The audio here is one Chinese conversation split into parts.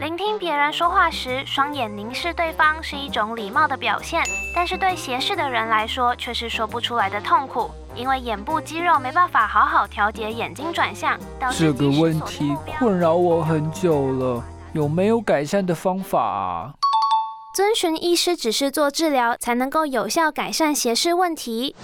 聆听别人说话时，双眼凝视对方是一种礼貌的表现，但是对斜视的人来说，却是说不出来的痛苦。因为眼部肌肉没办法好好调节眼睛转向，这个问题困扰我很久了，有没有改善的方法？遵循医师指示做治疗，才能够有效改善斜视问题。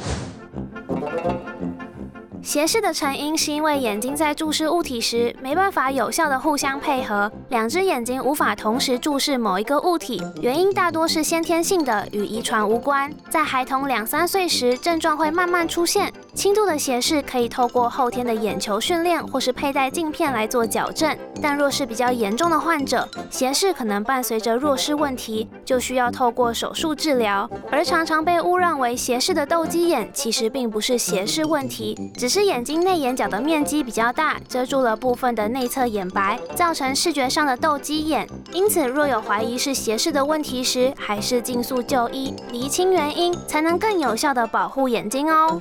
斜视的成因是因为眼睛在注视物体时没办法有效的互相配合，两只眼睛无法同时注视某一个物体。原因大多是先天性的，与遗传无关。在孩童两三岁时，症状会慢慢出现。轻度的斜视可以透过后天的眼球训练或是佩戴镜片来做矫正，但若是比较严重的患者，斜视可能伴随着弱视问题，就需要透过手术治疗。而常常被误认为斜视的斗鸡眼，其实并不是斜视问题，只是眼睛内眼角的面积比较大，遮住了部分的内侧眼白，造成视觉上的斗鸡眼。因此，若有怀疑是斜视的问题时，还是尽速就医，厘清原因，才能更有效的保护眼睛哦。